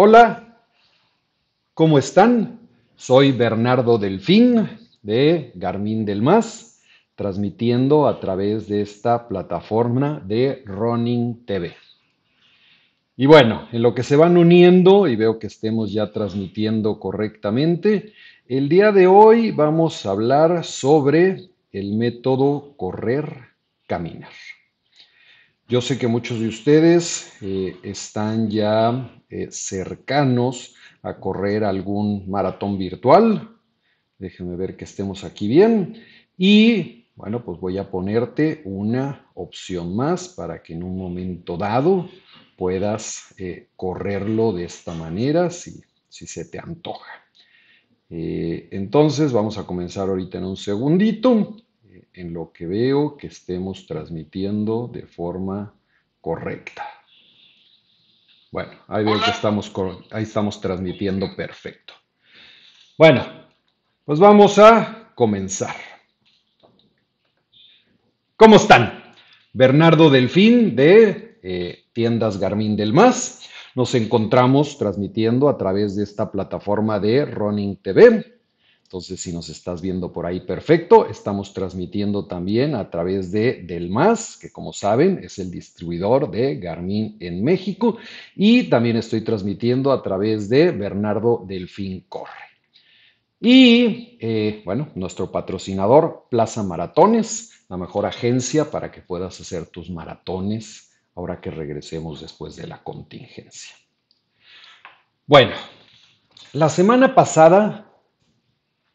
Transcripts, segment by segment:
Hola, ¿cómo están? Soy Bernardo Delfín de Garmin del Más, transmitiendo a través de esta plataforma de Running TV. Y bueno, en lo que se van uniendo y veo que estemos ya transmitiendo correctamente, el día de hoy vamos a hablar sobre el método correr, caminar. Yo sé que muchos de ustedes eh, están ya eh, cercanos a correr algún maratón virtual. Déjenme ver que estemos aquí bien. Y bueno, pues voy a ponerte una opción más para que en un momento dado puedas eh, correrlo de esta manera si, si se te antoja. Entonces vamos a comenzar ahorita en un segundito en lo que veo que estemos transmitiendo de forma correcta. Bueno, ahí veo que estamos, ahí estamos transmitiendo perfecto. Bueno, pues vamos a comenzar. ¿Cómo están? Bernardo Delfín de eh, Tiendas Garmin del Más. Nos encontramos transmitiendo a través de esta plataforma de Running TV. Entonces, si nos estás viendo por ahí, perfecto. Estamos transmitiendo también a través de Del Más, que como saben es el distribuidor de Garmin en México. Y también estoy transmitiendo a través de Bernardo Delfín Corre. Y eh, bueno, nuestro patrocinador, Plaza Maratones, la mejor agencia para que puedas hacer tus maratones ahora que regresemos después de la contingencia. Bueno, la semana pasada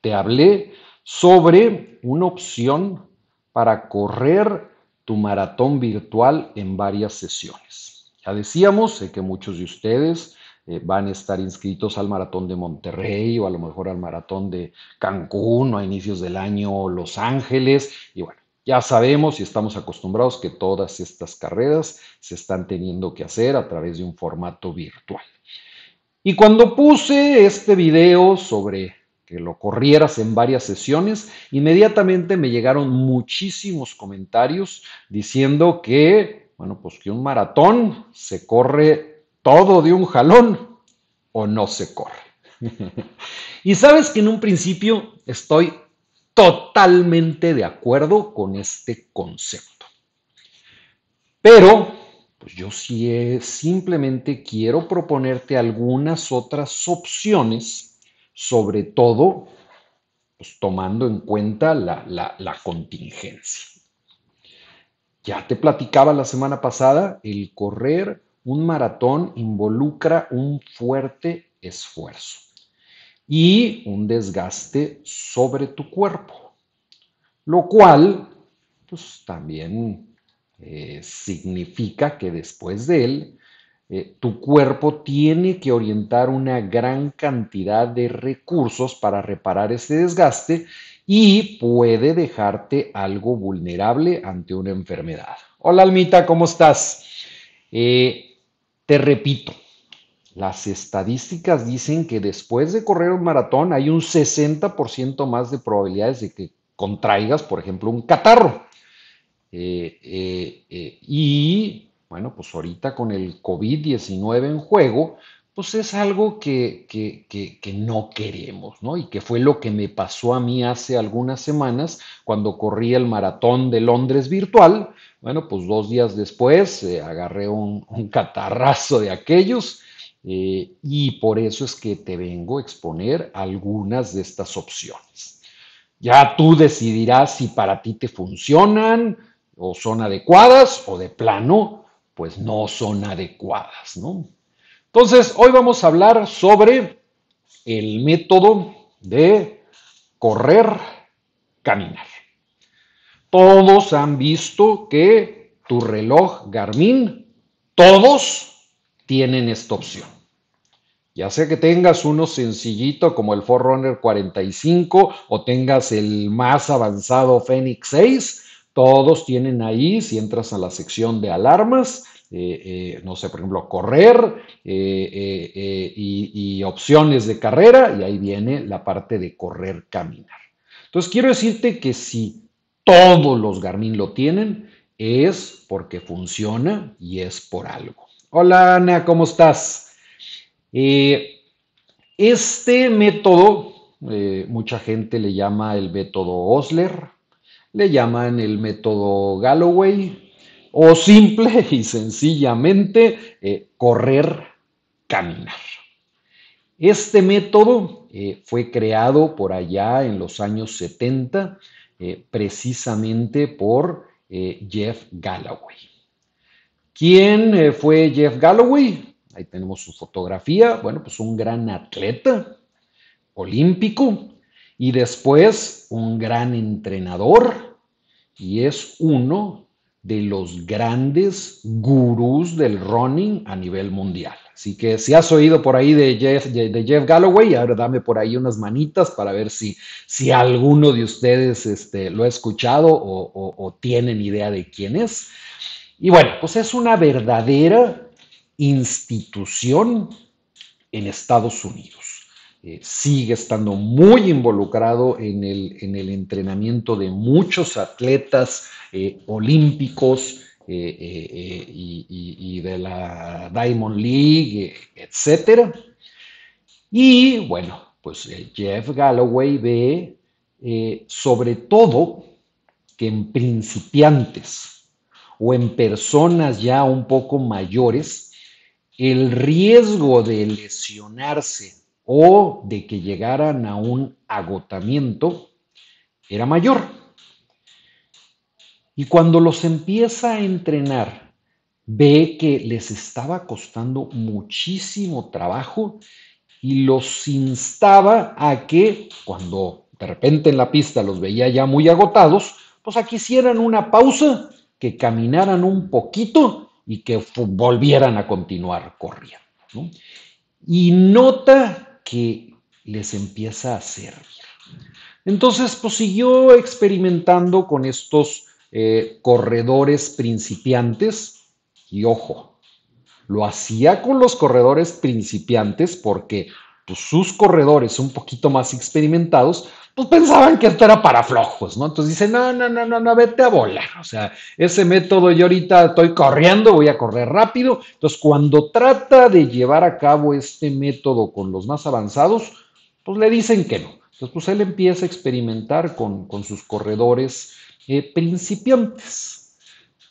te hablé sobre una opción para correr tu maratón virtual en varias sesiones. Ya decíamos, sé que muchos de ustedes eh, van a estar inscritos al maratón de Monterrey o a lo mejor al maratón de Cancún o a inicios del año Los Ángeles. Y bueno, ya sabemos y estamos acostumbrados que todas estas carreras se están teniendo que hacer a través de un formato virtual. Y cuando puse este video sobre que lo corrieras en varias sesiones, inmediatamente me llegaron muchísimos comentarios diciendo que, bueno, pues que un maratón se corre todo de un jalón o no se corre. y sabes que en un principio estoy totalmente de acuerdo con este concepto. Pero, pues yo sí simplemente quiero proponerte algunas otras opciones sobre todo pues, tomando en cuenta la, la contingencia. Ya te platicaba la semana pasada, el correr un maratón involucra un fuerte esfuerzo y un desgaste sobre tu cuerpo, lo cual pues también eh, significa que después de él eh, tu cuerpo tiene que orientar una gran cantidad de recursos para reparar ese desgaste y puede dejarte algo vulnerable ante una enfermedad. Hola Almita, ¿cómo estás? Eh, te repito, las estadísticas dicen que después de correr un maratón hay un 60% más de probabilidades de que contraigas, por ejemplo, un catarro. Eh, y bueno, pues ahorita con el COVID-19 en juego, pues es algo que, que, no queremos, ¿no? Y que fue lo que me pasó a mí hace algunas semanas cuando corrí el maratón de Londres virtual. Bueno, pues dos días después eh, agarré un, catarrazo de aquellos eh, y por eso es que te vengo a exponer algunas de estas opciones. Ya tú decidirás si para ti te funcionan o son adecuadas o de plano pues no son adecuadas, ¿no? Entonces, hoy vamos a hablar sobre el método de correr, caminar. Todos han visto que tu reloj Garmin, todos tienen esta opción. Ya sea que tengas uno sencillito como el Forerunner 45 o tengas el más avanzado Fenix 6, todos tienen ahí, si entras a la sección de alarmas, eh, eh, no sé, por ejemplo, correr eh, y, opciones de carrera, y ahí viene la parte de correr, caminar. Entonces, quiero decirte que si todos los Garmin lo tienen, es porque funciona y es por algo. Hola Ana, ¿cómo estás? Este método, mucha gente le llama el método Osler, le llaman el método Galloway o simple y sencillamente eh, correr, caminar. Este método fue creado por allá en los años 70 precisamente por Jeff Galloway. ¿Quién fue Jeff Galloway? Ahí tenemos su fotografía. Bueno, pues un gran atleta olímpico y después un gran entrenador y es uno de los grandes gurús del running a nivel mundial. Así que si has oído por ahí de Jeff, de Jeff Galloway, ahora dame por ahí unas manitas para ver si, si alguno de ustedes este, lo ha escuchado o, o tienen idea de quién es. Y bueno, pues es una verdadera institución en Estados Unidos. Eh, sigue estando muy involucrado en el, en el, entrenamiento de muchos atletas eh, olímpicos eh, y, de la Diamond League, etc. Y bueno, pues Jeff Galloway ve sobre todo que en principiantes o en personas ya un poco mayores, el riesgo de lesionarse o de que llegaran a un agotamiento era mayor. Y cuando los empieza a entrenar, ve que les estaba costando muchísimo trabajo y los instaba a que cuando de repente en la pista los veía ya muy agotados, pues a que hicieran una pausa, que caminaran un poquito y que volvieran a continuar corriendo. Y nota que les empieza a servir. Entonces, pues siguió experimentando con estos eh, corredores principiantes y ojo, lo hacía con los corredores principiantes porque pues, sus corredores un poquito más experimentados pues pensaban que esto era para flojos, ¿no? Entonces dicen, no, no, no, no, no, vete a volar. O sea, ese método yo ahorita estoy corriendo, voy a correr rápido. Entonces, cuando trata de llevar a cabo este método con los más avanzados, pues le dicen que no. Entonces, pues él empieza a experimentar con, sus corredores eh, principiantes.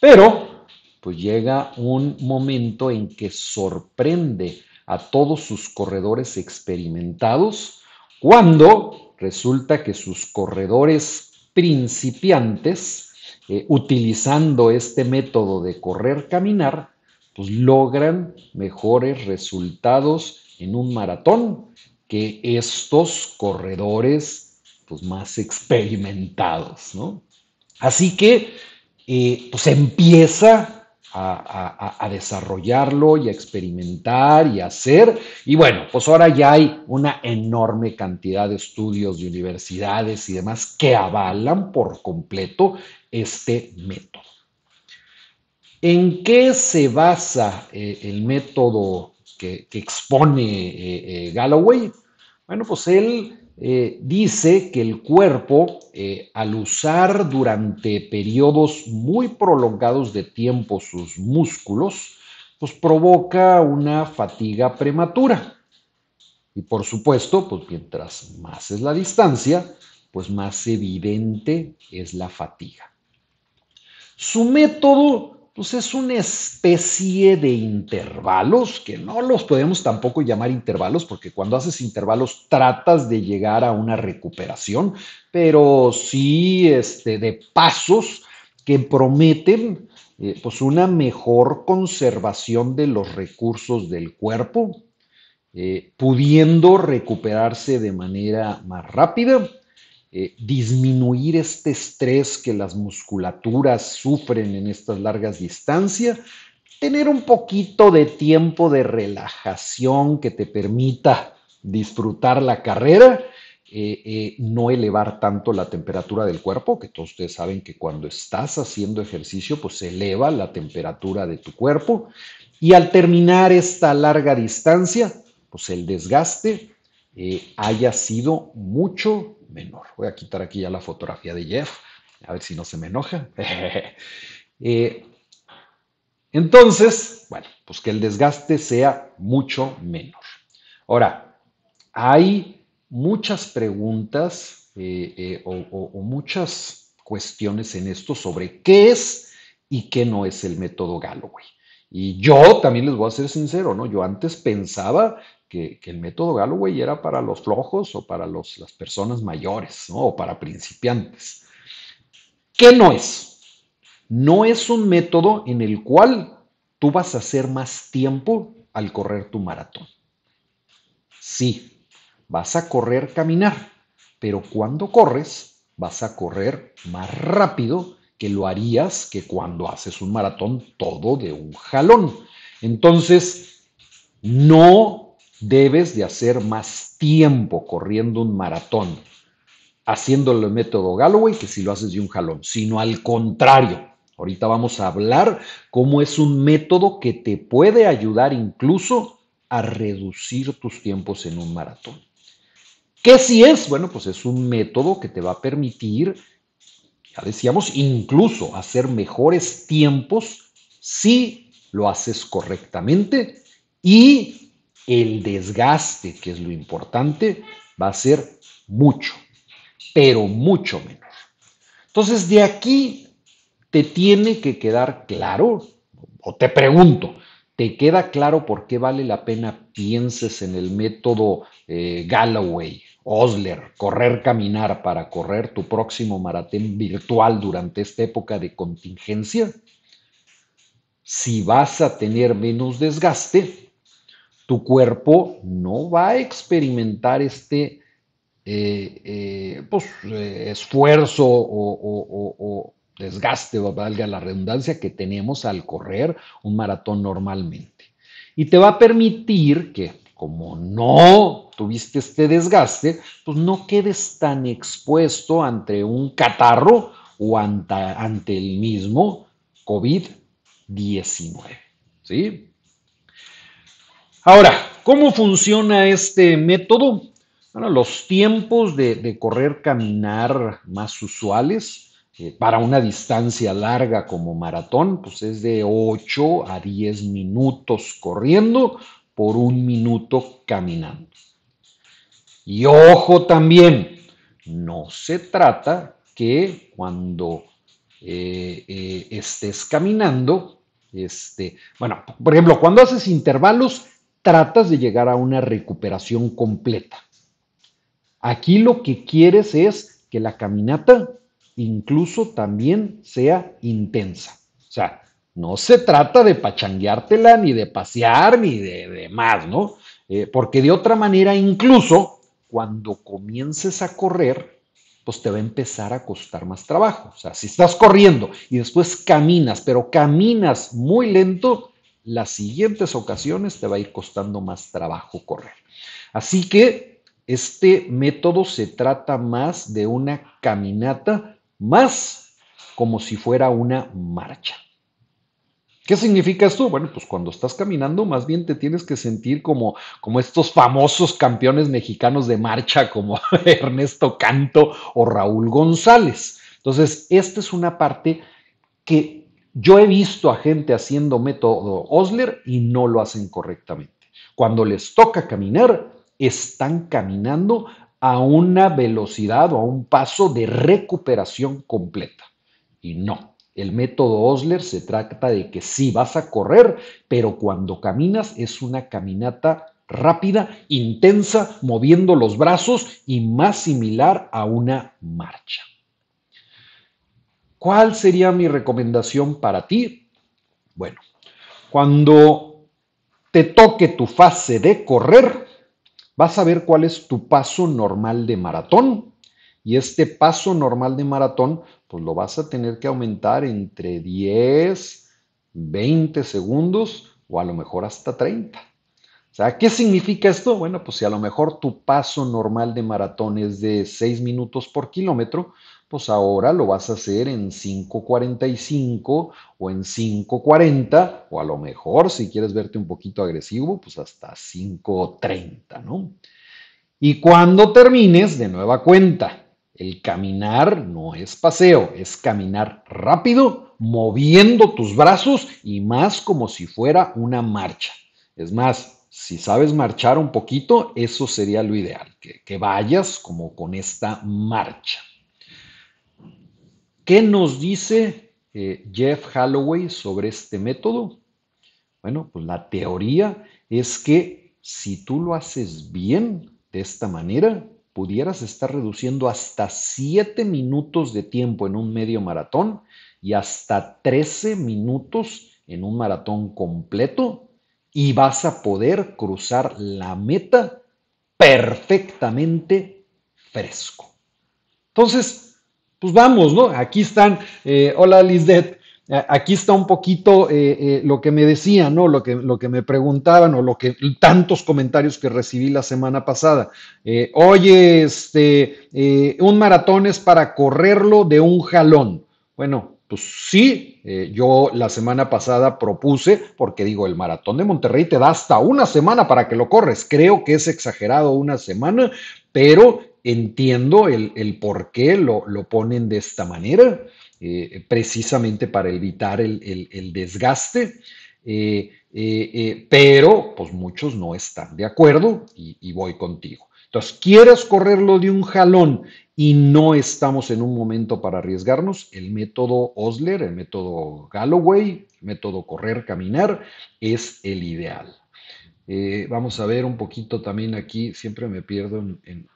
Pero, pues llega un momento en que sorprende a todos sus corredores experimentados cuando resulta que sus corredores principiantes, eh, utilizando este método de correr-caminar, pues logran mejores resultados en un maratón que estos corredores pues, más experimentados, ¿no? Así que eh, pues empieza a, desarrollarlo y a experimentar y a hacer. Y bueno, pues ahora ya hay una enorme cantidad de estudios de universidades y demás que avalan por completo este método. ¿En qué se basa eh, el método que, expone eh, eh, Galloway? Bueno, pues él eh, dice que el cuerpo, eh, al usar durante periodos muy prolongados de tiempo sus músculos, pues provoca una fatiga prematura. Y por supuesto, pues mientras más es la distancia, pues más evidente es la fatiga. Su método pues es una especie de intervalos, que no los podemos tampoco llamar intervalos, porque cuando haces intervalos tratas de llegar a una recuperación, pero sí este, de pasos que prometen eh, pues una mejor conservación de los recursos del cuerpo, eh, pudiendo recuperarse de manera más rápida eh, disminuir este estrés que las musculaturas sufren en estas largas distancias, tener un poquito de tiempo de relajación que te permita disfrutar la carrera, eh, eh, no elevar tanto la temperatura del cuerpo, que todos ustedes saben que cuando estás haciendo ejercicio, pues se eleva la temperatura de tu cuerpo. Y al terminar esta larga distancia, pues el desgaste haya sido mucho menor. Voy a quitar aquí ya la fotografía de Jeff, a ver si no se me enoja. Eh, entonces, bueno, pues que el desgaste sea mucho menor. Ahora, hay muchas preguntas eh, eh, o, muchas cuestiones en esto sobre qué es y qué no es el método Galloway. Y yo también les voy a ser sincero, ¿no? Yo antes pensaba que, el método Galloway era para los flojos o para las personas mayores. O para principiantes. ¿Qué no es? No es un método en el cual tú vas a hacer más tiempo al correr tu maratón. Sí, vas a correr caminar, pero cuando corres vas a correr más rápido que lo harías que cuando haces un maratón todo de un jalón. Entonces, no debes de hacer más tiempo corriendo un maratón haciéndolo el método Galloway que si lo haces de un jalón, sino al contrario. Ahorita vamos a hablar cómo es un método que te puede ayudar incluso a reducir tus tiempos en un maratón. ¿Qué si es? Bueno, pues es un método que te va a permitir ya decíamos, incluso hacer mejores tiempos si lo haces correctamente y el desgaste, que es lo importante, va a ser mucho, pero mucho menos. Entonces, de aquí te tiene que quedar claro, o te pregunto, ¿te queda claro por qué vale la pena pienses en el método eh, Galloway Osler, correr, caminar para correr tu próximo maratón virtual durante esta época de contingencia, si vas a tener menos desgaste, tu cuerpo no va a experimentar este eh, eh, pues, eh, esfuerzo o, o desgaste, valga la redundancia, que tenemos al correr un maratón normalmente. Y te va a permitir que como no tuviste este desgaste, pues no quedes tan expuesto ante un catarro o ante, el mismo COVID-19. ¿Sí? Ahora, ¿cómo funciona este método? Bueno, los tiempos de, correr, caminar más usuales eh, para una distancia larga como maratón, pues es de 8 a 10 minutos corriendo por un minuto caminando. Y ojo también, no se trata que cuando eh, eh, estés caminando, este, bueno, por ejemplo, cuando haces intervalos, tratas de llegar a una recuperación completa. Aquí lo que quieres es que la caminata incluso también sea intensa. O sea, no se trata de pachangueártela, ni de pasear, ni de, de más, ¿no? Eh, porque de otra manera, incluso cuando comiences a correr, pues te va a empezar a costar más trabajo. O sea, si estás corriendo y después caminas, pero caminas muy lento, las siguientes ocasiones te va a ir costando más trabajo correr. Así que este método se trata más de una caminata, más como si fuera una marcha. ¿Qué significa esto? Bueno, pues cuando estás caminando, más bien te tienes que sentir como, como estos famosos campeones mexicanos de marcha, como Ernesto Canto o Raúl González. Entonces, esta es una parte que yo he visto a gente haciendo método Osler y no lo hacen correctamente. Cuando les toca caminar, están caminando a una velocidad o a un paso de recuperación completa. Y no, el método Osler se trata de que sí vas a correr, pero cuando caminas es una caminata rápida, intensa, moviendo los brazos y más similar a una marcha. ¿Cuál sería mi recomendación para ti? Bueno, cuando te toque tu fase de correr, vas a ver cuál es tu paso normal de maratón. Y este paso normal de maratón pues lo vas a tener que aumentar entre 10, 20 segundos o a lo mejor hasta 30. O sea, ¿qué significa esto? Bueno, pues si a lo mejor tu paso normal de maratón es de 6 minutos por kilómetro, pues ahora lo vas a hacer en 5.45 o en 5.40 o a lo mejor si quieres verte un poquito agresivo, pues hasta 5.30, ¿no? Y cuando termines, de nueva cuenta, el caminar no es paseo, es caminar rápido, moviendo tus brazos y más como si fuera una marcha. Es más, si sabes marchar un poquito, eso sería lo ideal, que, vayas como con esta marcha. ¿Qué nos dice eh, Jeff Holloway sobre este método? Bueno, pues la teoría es que si tú lo haces bien de esta manera, pudieras estar reduciendo hasta 7 minutos de tiempo en un medio maratón y hasta 13 minutos en un maratón completo y vas a poder cruzar la meta perfectamente fresco. Entonces, pues vamos, ¿no? Aquí están, eh, hola Lizette, aquí está un poquito eh, eh, lo que me decían, ¿no? Lo que, lo que me preguntaban o lo que tantos comentarios que recibí la semana pasada. Oye, este, un maratón es para correrlo de un jalón. Bueno, pues sí, yo la semana pasada propuse, porque digo, el maratón de Monterrey te da hasta una semana para que lo corres. Creo que es exagerado una semana, pero entiendo el, por qué lo, ponen de esta manera, eh, precisamente para evitar el, desgaste. Eh, pero pues muchos no están de acuerdo y, y voy contigo. Entonces, ¿quieres correrlo de un jalón y no estamos en un momento para arriesgarnos? El método Osler, el método Galloway, el método correr, caminar, es el ideal. Eh, vamos a ver un poquito también aquí, siempre me pierdo en,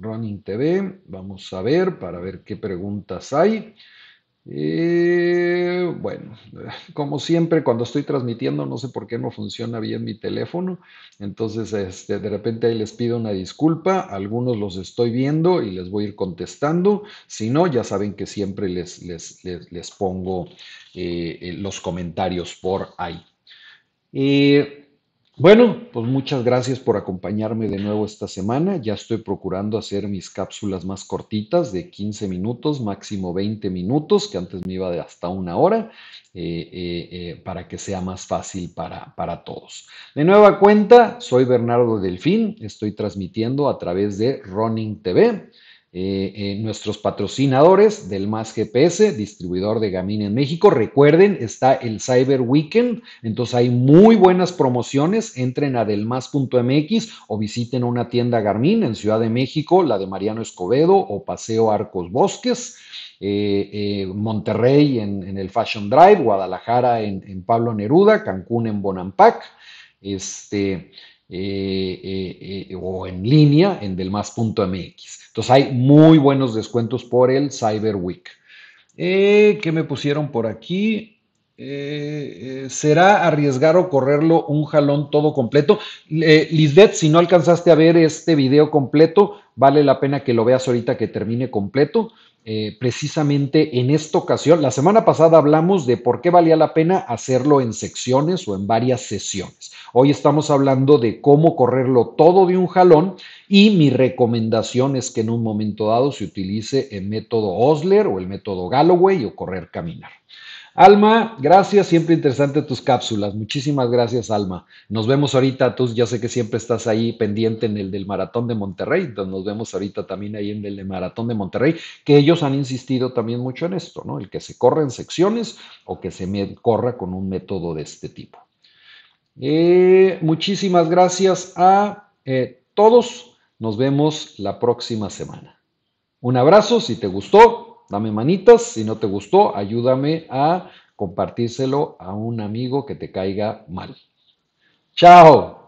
Running TV. Vamos a ver para ver qué preguntas hay. Eh, bueno, como siempre, cuando estoy transmitiendo, no sé por qué no funciona bien mi teléfono. Entonces, este, de repente ahí les pido una disculpa. Algunos los estoy viendo y les voy a ir contestando. Si no, ya saben que siempre les, les, les, pongo eh, los comentarios por ahí. Bueno, pues muchas gracias por acompañarme de nuevo esta semana. Ya estoy procurando hacer mis cápsulas más cortitas de 15 minutos, máximo 20 minutos, que antes me iba de hasta una hora, eh, eh, eh, para que sea más fácil para, para todos. De nueva cuenta, soy Bernardo Delfín, estoy transmitiendo a través de Running TV. Eh, eh, nuestros patrocinadores del Más GPS, distribuidor de Gamin en México. Recuerden, está el Cyber Weekend, entonces hay muy buenas promociones. Entren a delmas.mx o visiten una tienda Garmin en Ciudad de México, la de Mariano Escobedo o Paseo Arcos Bosques. Eh, Monterrey en, el Fashion Drive, Guadalajara en, en Pablo Neruda, Cancún en Bonampak. Este, eh, eh, eh, o en línea en delmas.mx. Entonces hay muy buenos descuentos por el Cyber Week. ¿Qué me pusieron por aquí? ¿Será arriesgar o correrlo un jalón todo completo? Lisbeth, si no alcanzaste a ver este video completo, vale la pena que lo veas ahorita que termine completo. Eh, precisamente en esta ocasión, la semana pasada hablamos de por qué valía la pena hacerlo en secciones o en varias sesiones. Hoy estamos hablando de cómo correrlo todo de un jalón y mi recomendación es que en un momento dado se utilice el método Osler o el método Galloway o correr caminar. Alma, gracias, siempre interesante tus cápsulas. Muchísimas gracias, Alma. Nos vemos ahorita, tú ya sé que siempre estás ahí pendiente en el del Maratón de Monterrey, entonces nos vemos ahorita también ahí en el del Maratón de Monterrey, que ellos han insistido también mucho en esto, ¿no? El que se corra en secciones o que se corra con un método de este tipo. Eh, muchísimas gracias a eh, todos. Nos vemos la próxima semana. Un abrazo, si te gustó, dame manitas, si no te gustó, ayúdame a compartírselo a un amigo que te caiga mal. Chao.